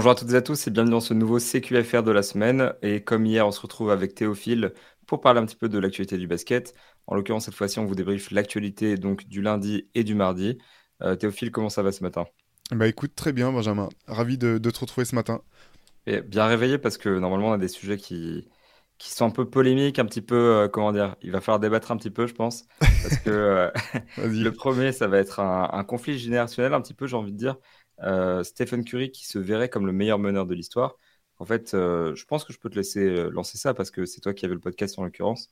Bonjour à toutes et à tous et bienvenue dans ce nouveau CQFR de la semaine. Et comme hier, on se retrouve avec Théophile pour parler un petit peu de l'actualité du basket. En l'occurrence, cette fois-ci, on vous débriefe l'actualité donc du lundi et du mardi. Euh, Théophile, comment ça va ce matin? Bah écoute, très bien Benjamin. Ravi de, te retrouver ce matin. Et bien réveillé parce que normalement, on a des sujets qui, qui sont un peu polémiques, un petit peu, euh, comment dire, il va falloir débattre un petit peu, je pense. Parce que euh, le premier, ça va être un, conflit générationnel, un petit peu, j'ai envie de dire. Stephen Curry qui se verrait comme le meilleur meneur de l'histoire. En fait, je pense que je peux te laisser lancer ça parce que c'est toi qui avais le podcast en l'occurrence.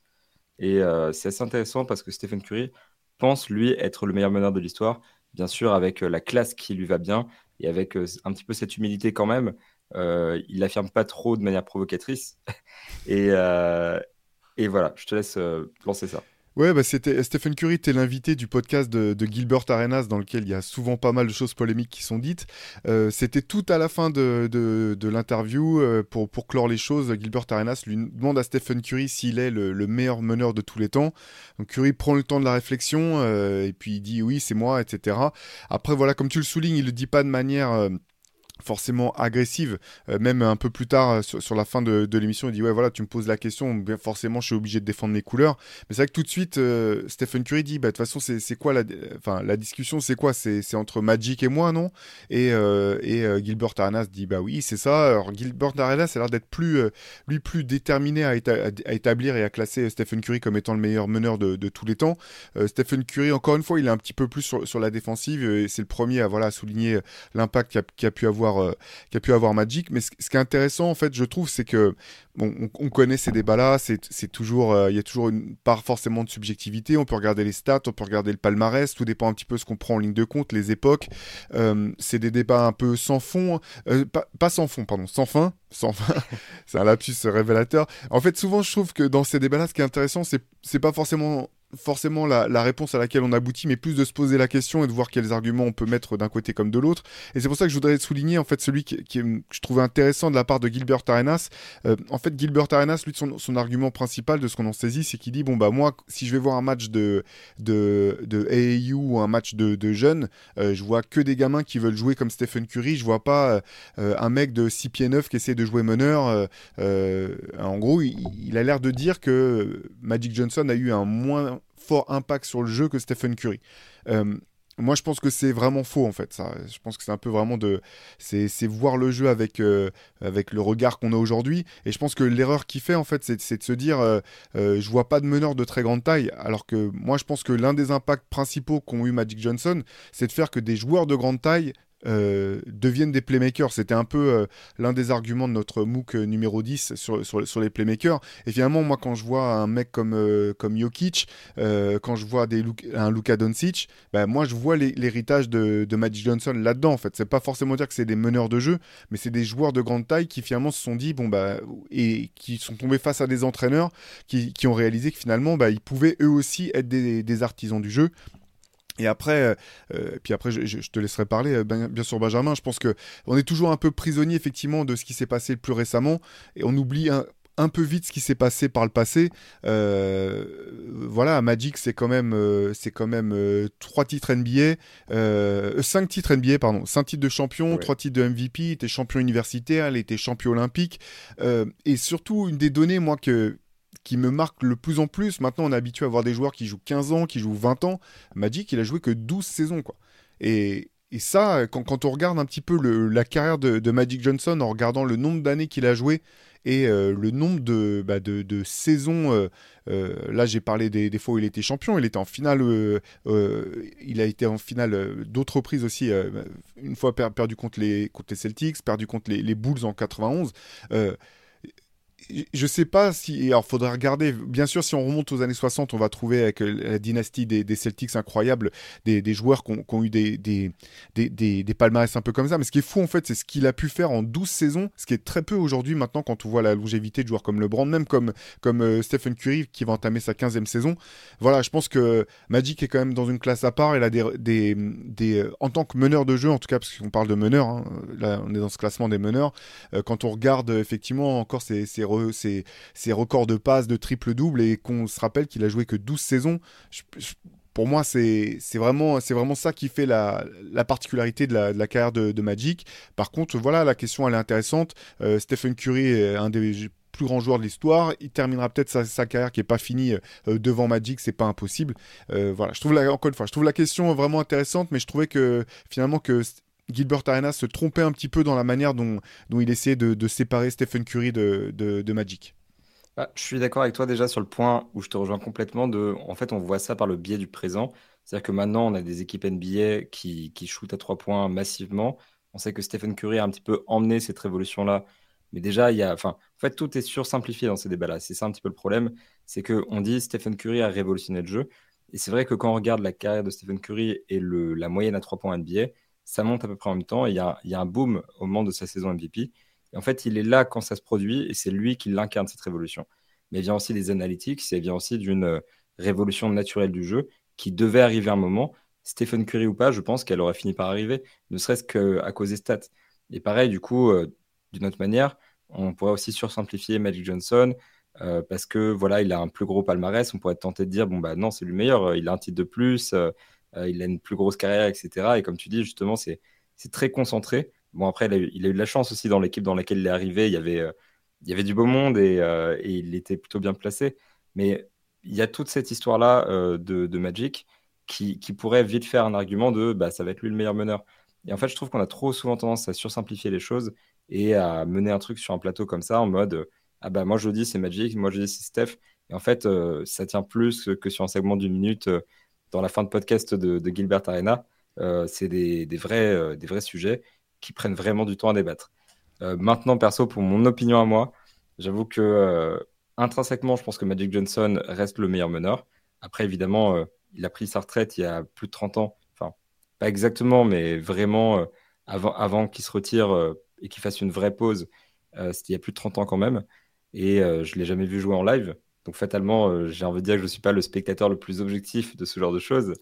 Et c'est assez intéressant parce que Stephen Curry pense, lui, être le meilleur meneur de l'histoire, bien sûr, avec la classe qui lui va bien et avec un petit peu cette humilité quand même. il n'affirme pas trop de manière provocatrice. et voilà, je te laisse lancer ça. Ouais, bah c'était Stephen Curry était l'invité du podcast de, Gilbert Arenas dans lequel il y a souvent pas mal de choses polémiques qui sont dites. Euh, c'était tout à la fin de, l'interview euh, pour, clore les choses. Gilbert Arenas lui demande à Stephen Curry s'il est le, meilleur meneur de tous les temps. Curry prend le temps de la réflexion euh, et puis il dit oui c'est moi, etc. Après voilà comme tu le soulignes, il le dit pas de manière forcément agressive, euh, même un peu plus tard euh, sur, la fin de, l'émission, il dit ouais voilà tu me poses la question, forcément je suis obligé de défendre mes couleurs, mais c'est vrai que tout de suite euh, Stephen Curry dit bah de toute façon c'est quoi la, enfin la discussion c'est quoi? C'est entre Magic et moi non? Et, et Gilbert Arenas dit bah oui c'est ça, alors Gilbert Arenas a l'air d'être plus lui plus déterminé à, établir et à classer Stephen Curry comme étant le meilleur meneur de, tous les temps. Stephen Curry encore une fois il est un petit peu plus sur, la défensive et c'est le premier à voilà souligner l'impact qu'il a pu avoir euh, a pu avoir Magic. Mais ce, qui est intéressant, en fait, je trouve, c'est que bon, on, connaît ces débats-là. C'est toujours, euh, il y a toujours une part forcément de subjectivité. On peut regarder les stats, on peut regarder le palmarès. Tout dépend un petit peu ce qu'on prend en ligne de compte, les époques. Euh, c'est des débats un peu sans fond, pas, pas, sans fond, pardon, sans fin. Sans fin. c'est un lapsus révélateur. En fait, souvent, je trouve que dans ces débats-là, ce qui est intéressant, c'est pas forcément forcément la, réponse à laquelle on aboutit, mais plus de se poser la question et de voir quels arguments on peut mettre d'un côté comme de l'autre. Et c'est pour ça que je voudrais souligner en fait celui qui, que je trouvais intéressant de la part de Gilbert Arenas. Euh, en fait, Gilbert Arenas, lui, son, son argument principal de ce qu'on en saisit, c'est qu'il dit bon bah moi, si je vais voir un match de de, de AAU ou un match de, de jeunes, euh, je vois que des gamins qui veulent jouer comme Stephen Curry. Je vois pas euh, un mec de 6 pieds 9 qui essaie de jouer meneur. en gros, il, il a l'air de dire que Magic Johnson a eu un moins fort impact sur le jeu que Stephen Curry. Euh, moi, je pense que c'est vraiment faux en fait. Ça, je pense que c'est un peu vraiment de, c'est voir le jeu avec euh, avec le regard qu'on a aujourd'hui. Et je pense que l'erreur qu'il fait en fait, c'est de se dire, euh, je vois pas de meneur de très grande taille. Alors que moi, je pense que l'un des impacts principaux qu'ont eu Magic Johnson, c'est de faire que des joueurs de grande taille euh, deviennent des playmakers. C'était un peu euh, l'un des arguments de notre MOOC euh, numéro 10 sur, sur, les playmakers. Et finalement, moi, quand je vois un mec comme, comme Jokic, quand je vois un Luka Doncic, bah, moi, je vois l'héritage de, de Magic Johnson là-dedans, en fait. C'est pas forcément dire que c'est des meneurs de jeu, mais c'est des joueurs de grande taille qui finalement se sont dit, bon, bah, et qui sont tombés face à des entraîneurs qui, qui ont réalisé que finalement, bah, ils pouvaient eux aussi être des artisans du jeu et après, euh, euh, puis après, je, te laisserai parler, euh, bien, bien, sûr, Benjamin. Je pense que on est toujours un peu prisonnier effectivement de ce qui s'est passé le plus récemment, et on oublie un, peu vite ce qui s'est passé par le passé. voilà, Magic, c'est quand même, c'est quand même trois titres NBA, cinq titres NBA, pardon, cinq titres de champion, trois titres de MVP. Il était champion universitaire, il était champion olympique, et surtout une des données, moi que qui me marque le plus en plus. Maintenant, on est habitué à voir des joueurs qui jouent 15 ans, qui jouent 20 ans. Magic, il a joué que 12 saisons, quoi. Et, et ça, quand, on regarde un petit peu la carrière de, Magic Johnson, en regardant le nombre d'années qu'il a joué et euh, le nombre de, bah, de, saisons, euh, euh, là j'ai parlé des, fois où il était champion, il était en finale, il a été en finale d'autres reprises aussi, une fois perdu contre les, contre les Celtics, perdu contre les Bulls en 91 je sais pas si. Alors, faudrait regarder. Bien sûr, si on remonte aux années 60, on va trouver avec euh, la dynastie des, Celtics incroyable des, joueurs qui ont, eu des, palmarès un peu comme ça. Mais ce qui est fou, en fait, c'est ce qu'il a pu faire en 12 saisons, ce qui est très peu aujourd'hui maintenant quand on voit la longévité de joueurs comme LeBron, même comme, comme euh, Stephen Curry qui va entamer sa 15e saison. Voilà, je pense que Magic est quand même dans une classe à part. Il a des. des, euh, en tant que meneur de jeu, en tout cas, parce qu'on parle de meneur, hein, là, on est dans ce classement des meneurs. quand on regarde effectivement encore ces, ces ses, records de passes, de triple-double, et qu'on se rappelle qu'il a joué que 12 saisons. pour moi, c'est vraiment, vraiment ça qui fait la, la particularité de la, carrière de, Magic. Par contre, voilà, la question, elle est intéressante. Euh, Stephen Curry est un des plus grands joueurs de l'histoire. Il terminera peut-être sa, carrière qui n'est pas finie euh, devant Magic, c'est pas impossible. Euh, voilà, je trouve encore une fois, je trouve la question vraiment intéressante, mais je trouvais que finalement que Gilbert Arenas se trompait un petit peu dans la manière dont, il essayait de, séparer Stephen Curry de, Magic. Ah, je suis d'accord avec toi déjà sur le point où je te rejoins complètement en fait, on voit ça par le biais du présent. C'est-à-dire que maintenant, on a des équipes NBA qui, qui shootent à trois points massivement. On sait que Stephen Curry a un petit peu emmené cette révolution-là. Mais déjà, il y a, enfin, en fait, tout est sursimplifié dans ces débats-là. C'est ça un petit peu le problème. C'est qu'on dit Stephen Curry a révolutionné le jeu. Et c'est vrai que quand on regarde la carrière de Stephen Curry et la moyenne à trois points NBA, ça monte à peu près en même temps. il y a, un boom au moment de sa saison MVP. Et en fait, il est là quand ça se produit et c'est lui qui l'incarne cette révolution. Mais il vient aussi des analytics, il vient aussi d'une euh, révolution naturelle du jeu qui devait arriver à un moment. Stephen Curry ou pas, je pense qu'elle aurait fini par arriver, ne serait-ce qu'à cause des stats. Et pareil, du coup, euh, d'une autre manière, on pourrait aussi sursimplifier Magic Johnson euh, parce que voilà, il a un plus gros palmarès. On pourrait tenter de dire bon bah non, c'est lui meilleur. Il a un titre de plus, il a une plus grosse carrière, etc. Et comme tu dis justement, c'est très concentré. Bon, après, il a, eu, de la chance aussi dans l'équipe dans laquelle il est arrivé. Il y avait, euh, du beau monde et, euh, et, il était plutôt bien placé. Mais il y a toute cette histoire-là euh, de, Magic qui, qui, pourrait vite faire un argument de bah, ça va être lui le meilleur meneur. Et en fait, je trouve qu'on a trop souvent tendance à sursimplifier les choses et à mener un truc sur un plateau comme ça en mode ah bah moi je dis c'est Magic, moi je dis c'est Steph. Et en fait, ça tient plus que sur un segment d'une minute dans la fin de podcast de, Gilbert Arena. c'est des, vrais, des vrais sujets qui prennent vraiment du temps à débattre. Euh, maintenant, perso, pour mon opinion à moi, j'avoue que euh, intrinsèquement, je pense que Magic Johnson reste le meilleur meneur. Après, évidemment, euh, il a pris sa retraite il y a plus de 30 ans. Enfin, pas exactement, mais vraiment avant, avant qu'il se retire et qu'il fasse une vraie pause. C'était il y a plus de 30 ans quand même. Et je ne l'ai jamais vu jouer en live. Donc fatalement, j'ai envie de dire que je ne suis pas le spectateur le plus objectif de ce genre de choses.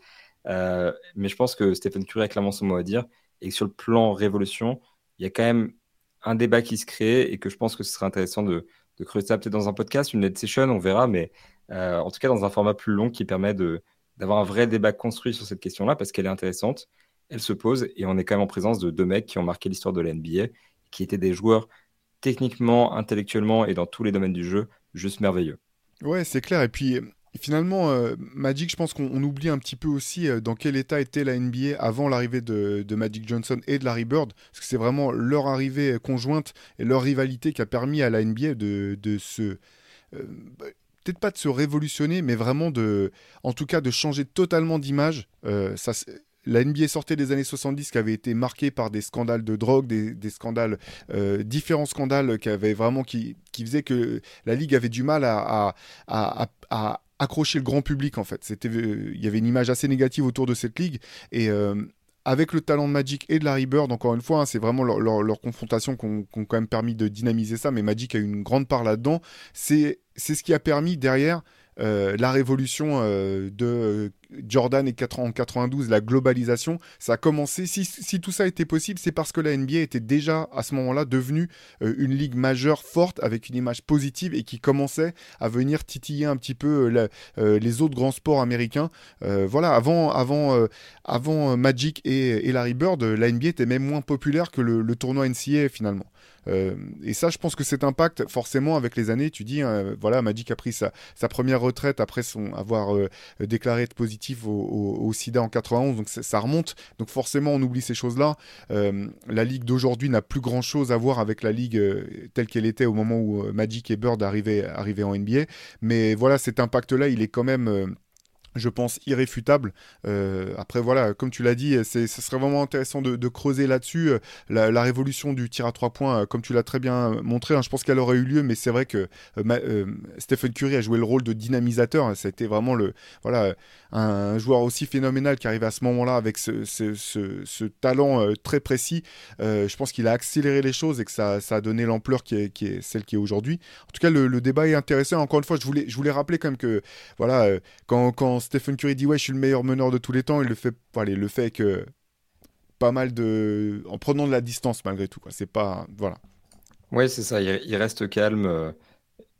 mais je pense que Stephen Curry a clairement son mot à dire et sur le plan révolution, il y a quand même un débat qui se crée et que je pense que ce serait intéressant de, creuser ça peut-être dans un podcast, une lead session, on verra, mais euh, en tout cas dans un format plus long qui permet d'avoir un vrai débat construit sur cette question-là parce qu'elle est intéressante, elle se pose et on est quand même en présence de deux mecs qui ont marqué l'histoire de la NBA, qui étaient des joueurs techniquement, intellectuellement et dans tous les domaines du jeu juste merveilleux. Ouais, c'est clair. Et puis, finalement, euh, Magic, je pense qu'on oublie un petit peu aussi euh, dans quel état était la NBA avant l'arrivée de, Magic Johnson et de Larry Bird, parce que c'est vraiment leur arrivée conjointe et leur rivalité qui a permis à la NBA de, se... Euh, peut-être pas de se révolutionner, mais vraiment de... En tout cas, de changer totalement d'image. La NBA sortait des années 70 qui avaient été marquées par des scandales de drogue, des, scandales, différents scandales qui avaient vraiment qui, faisaient que la ligue avait du mal à, accrocher le grand public en fait. Euh, il y avait une image assez négative autour de cette ligue et euh, avec le talent de Magic et de Larry Bird, encore une fois, hein, c'est vraiment leur, confrontation qui ont quand même permis de dynamiser ça, mais Magic a eu une grande part là-dedans. C'est, ce qui a permis derrière euh, la révolution de euh, Jordan et en 92, la globalisation, ça a commencé. Si, tout ça était possible, c'est parce que la NBA était déjà à ce moment-là devenue euh, une ligue majeure forte avec une image positive et qui commençait à venir titiller un petit peu les autres grands sports américains. voilà, avant, Magic et, Larry Bird, la NBA était même moins populaire que le, tournoi NCAA finalement. Euh, et ça, je pense que cet impact, forcément, avec les années, tu dis, hein, voilà, Magic a pris sa, première retraite après son avoir euh, déclaré être positif au, SIDA en 91, donc ça remonte. Donc forcément, on oublie ces choses-là. Euh, la ligue d'aujourd'hui n'a plus grand-chose à voir avec la ligue telle qu'elle était au moment où Magic et Bird arrivaient, arrivaient en NBA. Mais voilà, cet impact-là, il est quand même je pense, irréfutable. Euh, après, voilà, comme tu l'as dit, ce serait vraiment intéressant de, creuser là-dessus. Euh, la, révolution du tir à trois points, euh, comme tu l'as très bien montré, hein, je pense qu'elle aurait eu lieu, mais c'est vrai que Stephen Curry a joué le rôle de dynamisateur. A été vraiment le, voilà, un, joueur aussi phénoménal qui arrive à ce moment-là avec ce, talent très précis. je pense qu'il a accéléré les choses et que ça, a donné l'ampleur qui est, celle qui est aujourd'hui. En tout cas, le, débat est intéressant. Encore une fois, je voulais, je voulais rappeler quand même que, voilà, quand, quand Stephen Curry dit ouais, je suis le meilleur meneur de tous les temps, il le fait, voilà, le fait que pas mal de, en prenant de la distance malgré tout. C'est pas, voilà. Ouais, c'est ça. Il, reste calme. Euh,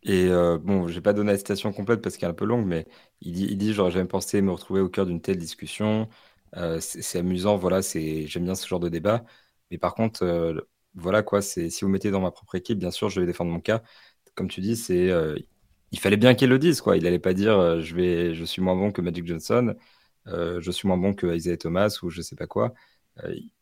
Et euh, bon, j'ai pas donné la citation complète parce qu'elle est un peu longue, mais il dit, il dit j'aurais jamais pensé me retrouver au cœur d'une telle discussion. Euh, c'est amusant, voilà, c'est j'aime bien ce genre de débat. Mais par contre, euh, voilà quoi, c'est si vous mettez dans ma propre équipe, bien sûr, je vais défendre mon cas. Comme tu dis, c'est il fallait bien qu'il le dise quoi. Il allait pas dire je vais, suis moins bon que Magic Johnson, je suis moins bon que Isaiah Thomas ou je sais pas quoi.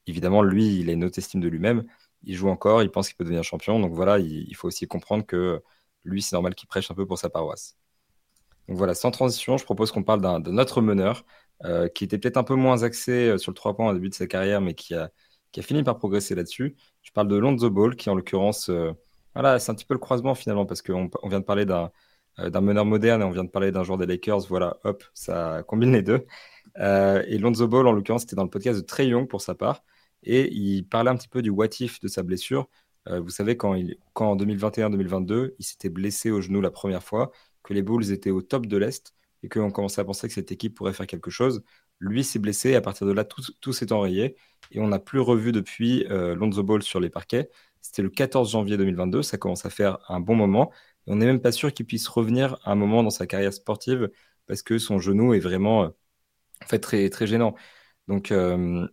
évidemment, lui, il a une haute estime de lui-même. Il joue encore, il pense qu'il peut devenir champion. Donc voilà, il, faut aussi comprendre que lui, c'est normal qu'il prêche un peu pour sa paroisse. Donc voilà, sans transition, je propose qu'on parle d'un autre meneur euh, qui était peut-être un peu moins axé euh, sur le 3 points au début de sa carrière, mais qui a, qui a fini par progresser là-dessus. Je parle de Lonzo Ball, qui en l'occurrence, euh, voilà, c'est un petit peu le croisement finalement, parce qu'on on vient de parler d'un meneur moderne et on vient de parler d'un joueur des Lakers. Voilà, hop, ça combine les deux. et Lonzo Ball, en l'occurrence, c'était dans le podcast de Trey Young pour sa part. Et il parlait un petit peu du what if de sa blessure. Euh, vous savez, quand, il, quand en 2021-2022, il s'était blessé au genou la première fois, que les Bulls étaient au top de l'Est et qu'on commençait à penser que cette équipe pourrait faire quelque chose. Lui s'est blessé et à partir de là, tout, s'est enrayé et on n'a plus revu depuis euh, Lonzo Ball sur les parquets. C'était le 14 janvier 2022, ça commence à faire un bon moment. On n'est même pas sûr qu'il puisse revenir à un moment dans sa carrière sportive parce que son genou est vraiment euh, en fait très, gênant. Donc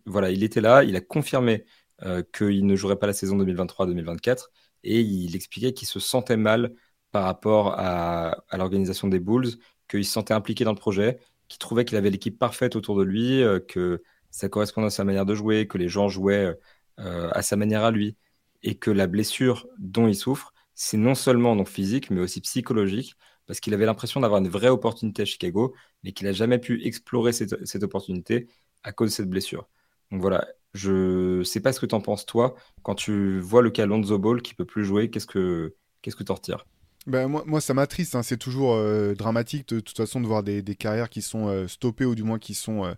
voilà, il était là, il a confirmé euh, qu'il ne jouerait pas la saison 2023-2024 et il expliquait qu'il se sentait mal par rapport à, l'organisation des Bulls, qu'il se sentait impliqué dans le projet, qu'il trouvait qu'il avait l'équipe parfaite autour de lui, euh, que ça correspondait à sa manière de jouer, que les gens jouaient euh, à sa manière à lui et que la blessure dont il souffre, c'est non seulement non physique, mais aussi psychologique, parce qu'il avait l'impression d'avoir une vraie opportunité à Chicago, mais qu'il n'a jamais pu explorer cette, opportunité à cause de cette blessure. Donc voilà, je sais pas ce que tu en penses, toi, quand tu vois le cas Lonzo Ball qui peut plus jouer, qu'est-ce que qu'est-ce que tu en retires? Ben, moi, ça m'attriste. Hein. C'est toujours euh, dramatique de, toute façon de voir des, des carrières qui sont euh, stoppées ou du moins qui sont,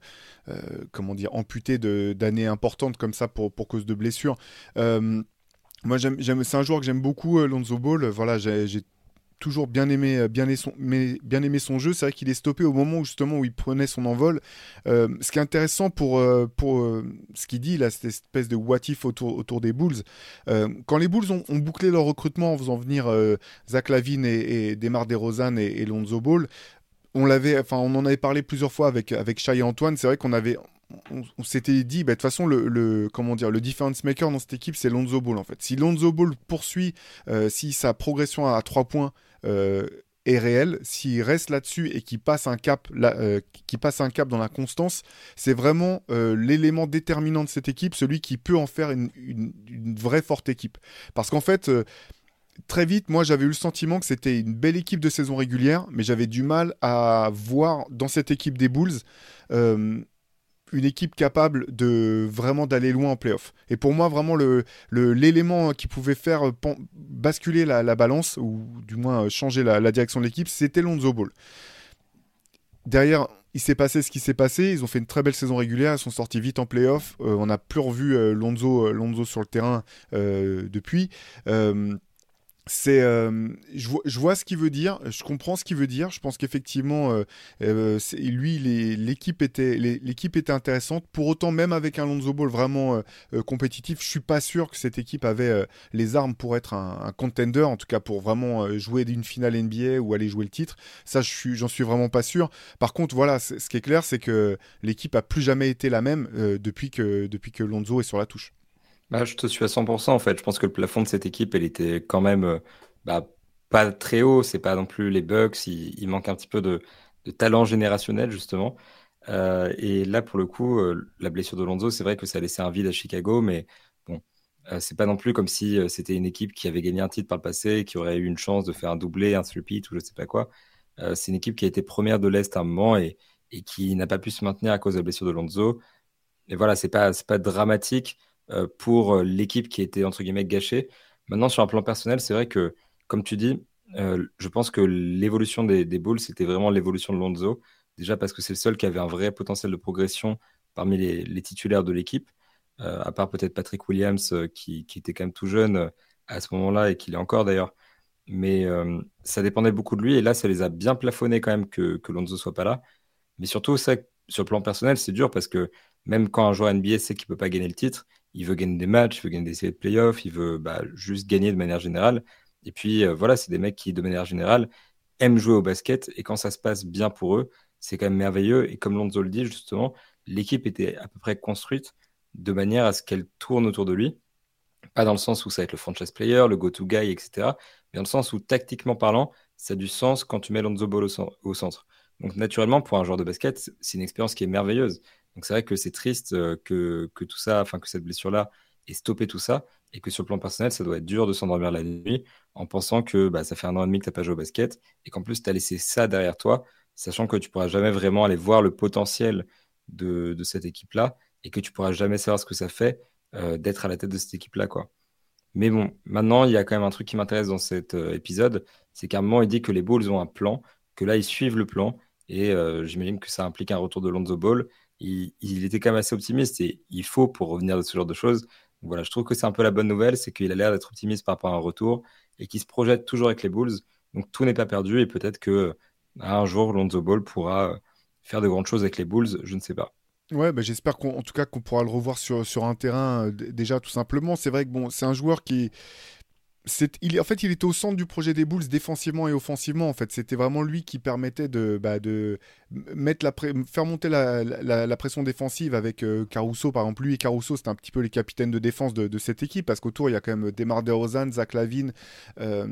euh, comment dire, amputées d'années importantes comme ça pour, pour cause de blessures. Moi, c'est un joueur que j'aime beaucoup, Lonzo Ball. Voilà, j'ai toujours bien aimé, euh, bien, aimé son, jeu. C'est vrai qu'il est stoppé au moment où justement il prenait son envol. Euh, ce qui est intéressant pour, euh, ce qu'il dit là, cette espèce de what if autour, des Bulls. quand les Bulls ont, bouclé leur recrutement en faisant venir Zach Lavine et, et Demar DeRozan et, Lonzo Ball, on l'avait, enfin, on en avait parlé plusieurs fois avec avec et Antoine. C'est vrai qu'on avait, on, s'était dit, bah, de toute façon, le, comment dire, le difference maker dans cette équipe, c'est Lonzo Ball en fait. Si Lonzo Ball poursuit, si sa progression à 3 points euh, est réel, s'il reste là-dessus et qu'il passe un cap, euh, passe un cap dans la constance, c'est vraiment euh, l'élément déterminant de cette équipe, celui qui peut en faire une, vraie forte équipe. Parce qu'en fait, très vite, moi j'avais eu le sentiment que c'était une belle équipe de saison régulière, mais j'avais du mal à voir dans cette équipe des Bulls une équipe capable de vraiment d'aller loin en playoff. Et pour moi, vraiment, l'élément le, qui pouvait faire basculer la, balance, ou du moins euh, changer la, direction de l'équipe, c'était Lonzo Ball. Derrière, il s'est passé ce qui s'est passé. Ils ont fait une très belle saison régulière. Ils sont sortis vite en playoff. Euh, on n'a plus revu euh, Lonzo, Lonzo sur le terrain depuis c'est euh, je, vois, ce qu'il veut dire je comprends ce qu'il veut dire. Je pense qu'effectivement euh, euh, lui l'équipe était intéressante. Pour autant même avec un Lonzo Ball vraiment compétitif je suis pas sûr que cette équipe avait les armes pour être un, contender en tout cas pour vraiment jouer d'une finale NBA ou aller jouer le titre. Ça j'en suis vraiment pas sûr. Par contre voilà ce qui est clair c'est que l'équipe a plus jamais été la même depuis que depuis que Lonzo est sur la touche bah, je te suis à 100% en fait. Je pense que le plafond de cette équipe, elle était quand même euh, bah, pas très haut. C'est pas non plus les Bucks. Il, manque un petit peu de, talent générationnel justement. Euh, et là, pour le coup, euh, la blessure de Lonzo, c'est vrai que ça a laissé un vide à Chicago, mais bon, c'est pas non plus comme si c'était une équipe qui avait gagné un titre par le passé, qui aurait eu une chance de faire un doublé, un repeat ou je sais pas quoi. c'est une équipe qui a été première de l'Est à un moment et, qui n'a pas pu se maintenir à cause de la blessure de Lonzo. Et voilà, c'est pas, pas dramatique. Euh, pour euh, l'équipe qui était entre guillemets gâchée. Maintenant, sur un plan personnel, c'est vrai que, comme tu dis, euh, je pense que l'évolution des, Bulls, c'était vraiment l'évolution de Lonzo. Déjà parce que c'est le seul qui avait un vrai potentiel de progression parmi les, titulaires de l'équipe, à part peut-être Patrick Williams, qui, était quand même tout jeune à ce moment-là et qui l'est encore d'ailleurs. Mais ça dépendait beaucoup de lui et là, ça les a bien plafonnés quand même que, que Lonzo soit pas là. Mais surtout, ça, sur le plan personnel, c'est dur parce que même quand un joueur NBA sait qu'il peut pas gagner le titre, il veut gagner des matchs, il veut gagner des séries de playoffs, il veut bah, juste gagner de manière générale. Et puis voilà, c'est des mecs qui, de manière générale, aiment jouer au basket. Et quand ça se passe bien pour eux, c'est quand même merveilleux. Et comme Lonzo le dit, justement, l'équipe était à peu près construite de manière à ce qu'elle tourne autour de lui. Pas dans le sens où ça va être le franchise player, le go-to guy, etc. Mais dans le sens où, tactiquement parlant, ça a du sens quand tu mets Lonzo Ball au, centre. Donc, naturellement, pour un joueur de basket, c'est une expérience qui est merveilleuse. Donc, c'est vrai que c'est triste euh, que, que, tout ça, enfin, que cette blessure-là ait stoppé tout ça. Et que sur le plan personnel, ça doit être dur de s'endormir la nuit en pensant que bah, ça fait un an et demi que tu n'as pas joué au basket et qu'en plus, tu as laissé ça derrière toi, sachant que tu pourras jamais vraiment aller voir le potentiel de, de cette équipe-là et que tu pourras jamais savoir ce que ça fait euh, d'être à la tête de cette équipe-là, quoi. Mais bon, maintenant, il y a quand même un truc qui m'intéresse dans cet euh, épisode, c'est qu'à un moment, il dit que les Bulls ont un plan, que là, ils suivent le plan, et j'imagine que ça implique un retour de Lonzo Ball. Il, était quand même assez optimiste, et il faut pour revenir de ce genre de choses. voilà, je trouve que c'est un peu la bonne nouvelle, c'est qu'il a l'air d'être optimiste par rapport à un retour, et qu'il se projette toujours avec les Bulls. Donc tout n'est pas perdu, et peut-être que un jour, Lonzo Ball pourra faire de grandes choses avec les Bulls, je ne sais pas. Ouais, bah, j'espère qu'en tout cas qu'on pourra le revoir sur, sur un terrain euh, déjà tout simplement. C'est vrai que bon, c'est un joueur qui en fait, il était au centre du projet des Bulls défensivement et offensivement. En fait, c'était vraiment lui qui permettait de, bah, de mettre la faire monter la, pression défensive avec euh, Caruso. Par exemple, lui et Caruso, c'était un petit peu les capitaines de défense de, cette équipe parce qu'autour, il y a quand même Demar DeRozan, Zach Lavine. Euh,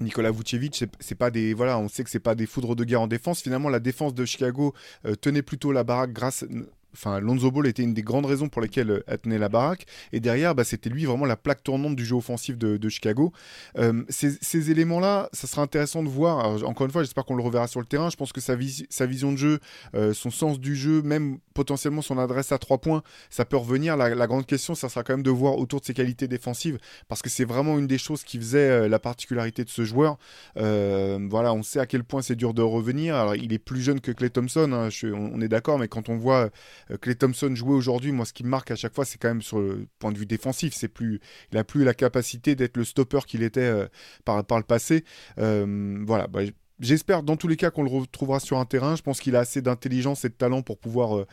Nicolas Vucevic, c'est pas des voilà, on sait que c'est pas des foudres de guerre en défense. Finalement, la défense de Chicago tenait plutôt la baraque grâce enfin, Lonzo Ball était une des grandes raisons pour lesquelles euh, elle tenait la baraque. Et derrière, bah, c'était lui vraiment la plaque tournante du jeu offensif de, Chicago. Euh, ces, éléments-là, ça sera intéressant de voir. encore une fois, j'espère qu'on le reverra sur le terrain. Je pense que sa, sa vision de jeu, euh, son sens du jeu, même potentiellement son adresse à trois points, ça peut revenir. La, grande question, ça sera quand même de voir autour de ses qualités défensives, parce que c'est vraiment une des choses qui faisait la particularité de ce joueur. voilà, on sait à quel point c'est dur de revenir. Alors, il est plus jeune que Clay Thompson, hein, on est d'accord, mais quand on voit Clay euh, Thompson jouer aujourd'hui, moi, ce qui marque à chaque fois, c'est quand même sur le point de vue défensif. C'est plus, il a plus la capacité d'être le stopper qu'il était euh, par, le passé. Euh, voilà. Bah, j'espère dans tous les cas qu'on le retrouvera sur un terrain. Je pense qu'il a assez d'intelligence et de talent pour pouvoir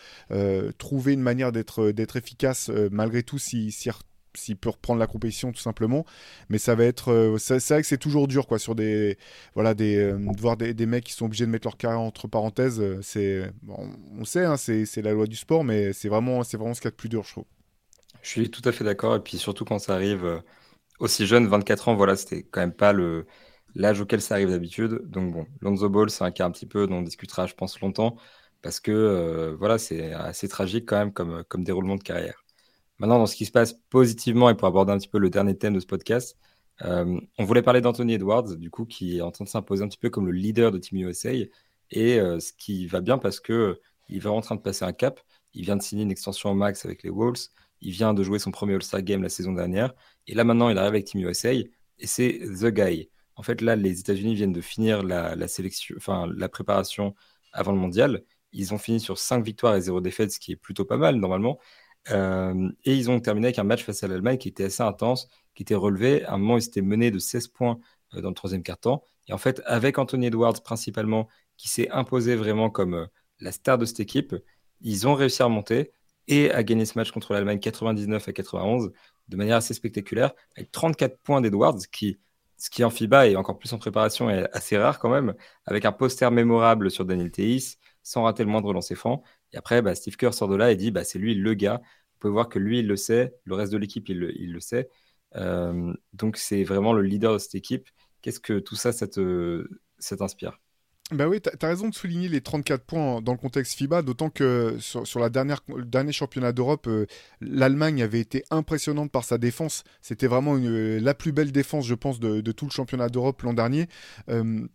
trouver une manière d'être efficace malgré tout s'il si, s'il peut reprendre la compétition tout simplement. Mais ça va être, euh, c'est vrai que c'est toujours dur quoi sur des, voilà euh, de voir des, mecs qui sont obligés de mettre leur carrière entre parenthèses. Euh, c'est, on sait, hein, c'est, la loi du sport, mais c'est vraiment, c'est vraiment ce qu'il y a de plus dur, je trouve. Je suis tout à fait d'accord et puis surtout quand ça arrive aussi jeune, 24 ans, voilà, c'était quand même pas le l'âge auquel ça arrive d'habitude. Donc bon, Lonzo Ball, c'est un cas un petit peu dont on discutera, je pense, longtemps parce que voilà, c'est assez tragique quand même comme, comme déroulement de carrière. Maintenant, dans ce qui se passe positivement, et pour aborder un petit peu le dernier thème de ce podcast, euh, on voulait parler d'Anthony Edwards, du coup, qui est en train de s'imposer un petit peu comme le leader de Team USA, et euh, ce qui va bien parce que il va en train de passer un cap. Il vient de signer une extension au max avec les Wolves. Il vient de jouer son premier All-Star Game la saison dernière. Et là, maintenant, il arrive avec Team USA, et c'est The Guy. En fait, là, les États-Unis viennent de finir la, sélection, la préparation avant le mondial. Ils ont fini sur 5 victoires et 0 défaites, ce qui est plutôt pas mal normalement. Euh, et ils ont terminé avec un match face à l'Allemagne qui était assez intense, qui était relevé. À un moment, ils étaient menés de 16 points euh, dans le troisième quart-temps. Et en fait, avec Anthony Edwards principalement, qui s'est imposé vraiment comme euh, la star de cette équipe, ils ont réussi à remonter et à gagner ce match contre l'Allemagne 99 à 91 de manière assez spectaculaire, avec 34 points d'Edwards, qui, ce qui en FIBA et encore plus en préparation est assez rare quand même, avec un poster mémorable sur Daniel Theis, sans rater le moindre lancer franc. Et après, bah, Steve Kerr sort de là et dit bah, c'est lui le gars. Vous pouvez voir que lui, il le sait, le reste de l'équipe, il, le sait. Euh, donc, c'est vraiment le leader de cette équipe. Qu'est-ce que tout ça, ça t'inspire? Bah oui, tu as raison de souligner les 34 points dans le contexte FIBA, d'autant que sur, la dernière, le dernier championnat d'Europe, euh, l'Allemagne avait été impressionnante par sa défense. C'était vraiment la plus belle défense, je pense, de, tout le championnat d'Europe l'an dernier. Euh,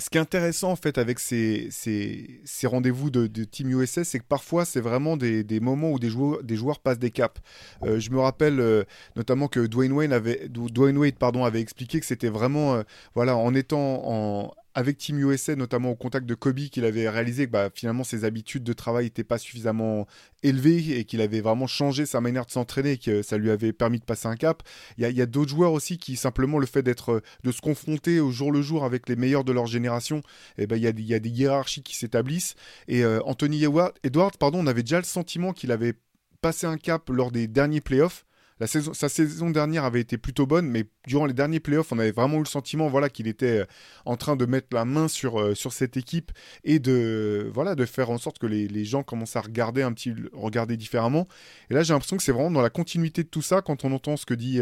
ce qui est intéressant en fait avec ces, ces, rendez-vous de, Team USA, c'est que parfois c'est vraiment des, moments où des joueurs, des joueurs passent des caps. Euh, je me rappelle euh, notamment que Dwayne Wade avait, expliqué que c'était vraiment euh, voilà, en étant en, avec Team USA, notamment au contact de Kobe, qu'il avait réalisé que bah, finalement ses habitudes de travail n'étaient pas suffisamment élevées et qu'il avait vraiment changé sa manière de s'entraîner et que ça lui avait permis de passer un cap. Il y a, d'autres joueurs aussi qui, simplement, le fait d'être, de se confronter au jour le jour avec les meilleurs de leur génération, eh ben, il, y a, y a des hiérarchies qui s'établissent. Et euh, Anthony Edwards, pardon, on avait déjà le sentiment qu'il avait passé un cap lors des derniers playoffs sa saison dernière avait été plutôt bonne, mais durant les derniers playoffs, on avait vraiment eu le sentiment voilà, qu'il était en train de mettre la main sur, sur cette équipe et de, voilà, de faire en sorte que les, gens commencent à regarder un petit regarder différemment. Et là, j'ai l'impression que c'est vraiment dans la continuité de tout ça quand on entend ce que dit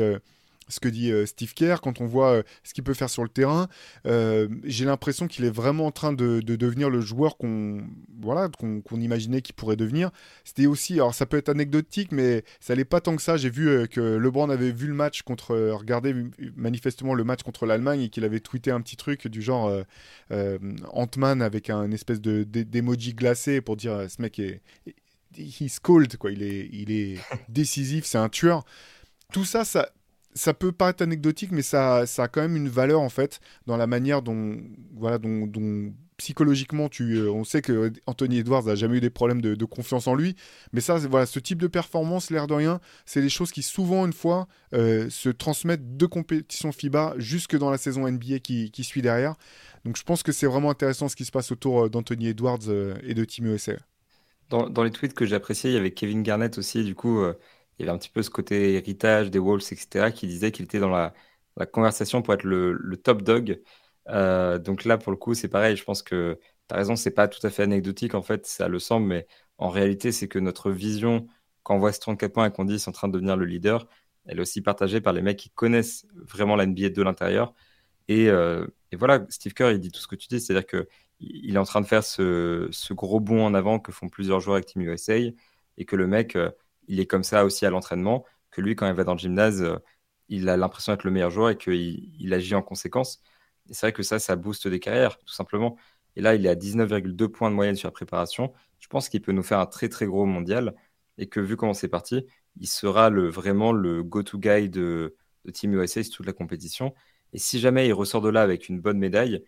ce que dit euh, Steve Kerr, quand on voit euh, ce qu'il peut faire sur le terrain, euh, j'ai l'impression qu'il est vraiment en train de, devenir le joueur qu'on voilà, qu'on imaginait qu'il pourrait devenir. C'était aussi, alors ça peut être anecdotique, mais ça n'allait pas tant que ça. J'ai vu que LeBron avait vu le match contre, regardez manifestement le match contre l'Allemagne et qu'il avait tweeté un petit truc du genre Ant-Man avec un espèce de d'emoji glacé pour dire ce mec est he's cold quoi, il est il est décisif, c'est un tueur. Tout ça, ça, ça peut paraître anecdotique, mais ça, ça a quand même une valeur en fait dans la manière dont, voilà, dont, psychologiquement, tu, euh, on sait que Anthony Edwards n'a jamais eu des problèmes de, confiance en lui, mais ça, voilà, ce type de performance, l'air de rien, c'est des choses qui souvent, une fois, euh, se transmettent de compétition FIBA jusque dans la saison NBA qui, suit derrière. Donc je pense que c'est vraiment intéressant ce qui se passe autour euh, d'Anthony Edwards et de Team USA. Dans, dans, les tweets que j'appréciais, il y avait Kevin Garnett aussi, du coup il y avait un petit peu ce côté héritage des Wolves, etc., qui disait qu'il était dans la, conversation pour être le, top dog. Euh, donc là, pour le coup, c'est pareil. Je pense que tu as raison, c'est pas tout à fait anecdotique, en fait, ça le semble, mais en réalité, c'est que notre vision, quand on voit ce 34 points et qu'on dit c'est en train de devenir le leader, elle est aussi partagée par les mecs qui connaissent vraiment la NBA de l'intérieur. Et, euh, et, voilà, Steve Kerr, il dit tout ce que tu dis, c'est-à-dire qu'il est en train de faire ce, ce, gros bond en avant que font plusieurs joueurs avec Team USA et que le mec, euh, il est comme ça aussi à l'entraînement, que lui, quand il va dans le gymnase, euh, il a l'impression d'être le meilleur joueur et qu'il il agit en conséquence. Et c'est vrai que ça, ça booste des carrières, tout simplement. Et là, il est à 19,2 points de moyenne sur la préparation. Je pense qu'il peut nous faire un très, très gros mondial. Et que vu comment c'est parti, il sera vraiment le go-to-guy de, de Team USA sur toute la compétition. Et si jamais il ressort de là avec une bonne médaille,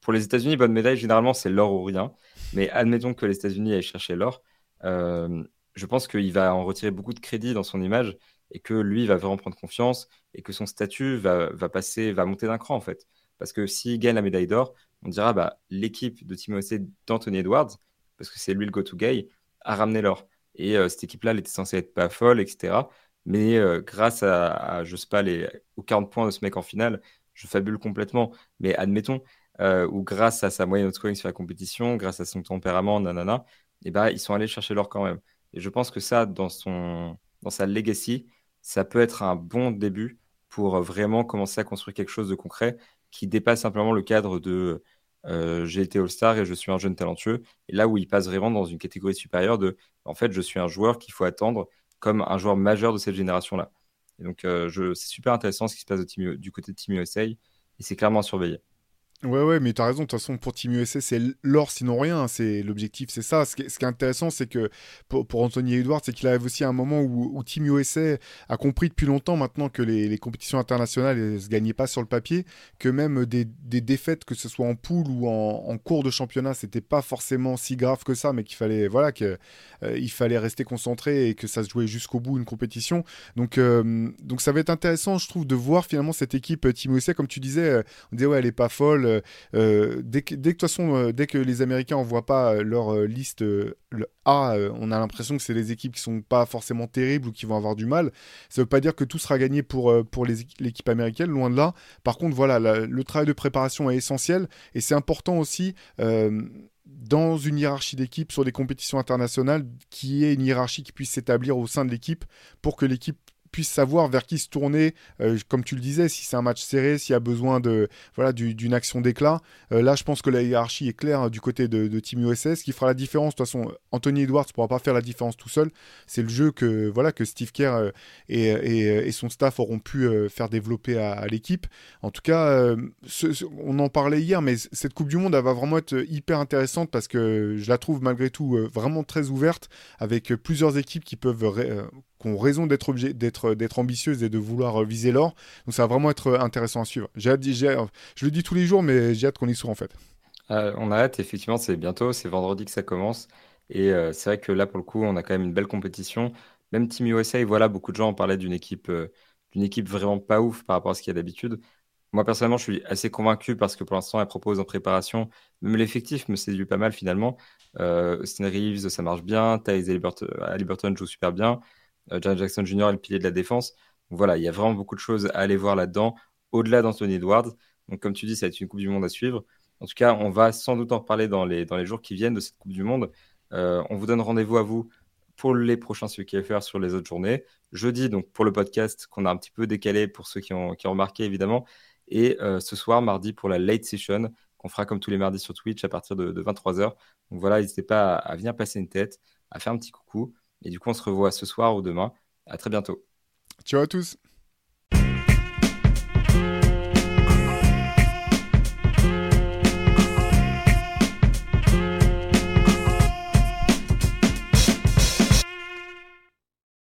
pour les États-Unis, bonne médaille, généralement, c'est l'or ou rien. Mais admettons que les États-Unis aillent chercher l'or. Euh, je pense qu'il va en retirer beaucoup de crédit dans son image et que lui va vraiment prendre confiance et que son statut va, passer, va monter d'un cran en fait. Parce que s'il gagne la médaille d'or, on dira bah, l'équipe de USA d'Anthony Edwards, parce que c'est lui le go-to-guy, a ramené l'or. Et euh, cette équipe-là, elle était censée être pas folle, etc. Mais euh, grâce à, je sais pas, les, aux 40 points de ce mec en finale, je fabule complètement. Mais admettons, euh, ou grâce à sa moyenne de scoring sur la compétition, grâce à son tempérament, nanana, et eh bah, ils sont allés chercher l'or quand même. Et je pense que ça, dans, son, dans sa legacy, ça peut être un bon début pour vraiment commencer à construire quelque chose de concret qui dépasse simplement le cadre de euh, j'ai été All-Star et je suis un jeune talentueux. Et là où il passe vraiment dans une catégorie supérieure de en fait, je suis un joueur qu'il faut attendre comme un joueur majeur de cette génération-là. Et donc, euh, c'est super intéressant ce qui se passe du côté de Team USA et c'est clairement à surveiller. Ouais, ouais, mais t'as raison. De toute façon, pour Team USA, c'est l'or sinon rien. C'est l'objectif, c'est ça. Ce qui, est, intéressant, c'est que pour, Anthony Edwards, c'est qu'il arrive aussi à un moment où, Team USA a compris depuis longtemps maintenant que les, compétitions internationales ne se gagnaient pas sur le papier, que même des, défaites, que ce soit en poule ou en, cours de championnat, c'était pas forcément si grave que ça, mais qu'il fallait, voilà, que euh, il fallait rester concentré et que ça se jouait jusqu'au bout une compétition. Donc, euh, donc ça va être intéressant, je trouve, de voir finalement cette équipe Team USA, comme tu disais, on disait ouais, elle est pas folle euh, euh, dès, que, de toute façon, euh, dès que les Américains envoient pas leur liste A, on a l'impression que c'est des équipes qui sont pas forcément terribles ou qui vont avoir du mal. Ça veut pas dire que tout sera gagné pour, pour l'équipe américaine, loin de là. Par contre, voilà, le travail de préparation est essentiel et c'est important aussi dans une hiérarchie d'équipe sur des compétitions internationales, qui est une hiérarchie qui puisse s'établir au sein de l'équipe pour que l'équipe puisse savoir vers qui se tourner, euh, comme tu le disais, si c'est un match serré, s'il y a besoin de voilà d'une action d'éclat. Euh, là, je pense que la hiérarchie est claire hein, du côté de, Team USS. Qui fera la différence, de toute façon, Anthony Edwards ne pourra pas faire la différence tout seul. C'est le jeu que voilà que Steve Kerr euh, et, et, son staff auront pu faire développer à, l'équipe. En tout cas, on en parlait hier, mais cette Coupe du Monde, elle va vraiment être hyper intéressante parce que je la trouve malgré tout vraiment très ouverte avec plusieurs équipes qui peuvent ont raison d'être d'être ambitieuses et de vouloir euh, viser l'or. Donc ça va vraiment être euh, intéressant à suivre. J'ai je le dis tous les jours, mais j'ai hâte qu'on y soit en fait. Euh, on a hâte, effectivement, c'est bientôt, c'est vendredi que ça commence. Et c'est vrai que là, pour le coup, on a quand même une belle compétition. Même Team USA, voilà, beaucoup de gens parlaient d'une équipe, d'une équipe vraiment pas ouf par rapport à ce qu'il y a d'habitude. Moi, personnellement, je suis assez convaincu parce que pour l'instant, elle propose en préparation. Même l'effectif me séduit pas mal finalement. Austin Reeves, ça marche bien. Thais Halliburton joue super bien. John Jackson Jr. est le pilier de la défense. Voilà, il y a vraiment beaucoup de choses à aller voir là-dedans, au-delà d'Anthony Edwards. Donc comme tu dis, ça va être une Coupe du Monde à suivre. En tout cas, on va sans doute en reparler dans les, dans les jours qui viennent de cette Coupe du Monde. on vous donne rendez-vous à vous pour les prochains faire sur les autres journées. Jeudi, donc pour le podcast qu'on a un petit peu décalé pour ceux qui ont, qui ont remarqué évidemment. Et euh, ce soir, mardi, pour la late session, qu'on fera comme tous les mardis sur Twitch à partir de, 23h. Donc voilà, n'hésitez pas à, venir passer une tête, à faire un petit coucou. Et du coup, on se revoit ce soir ou demain. À très bientôt. Ciao à tous.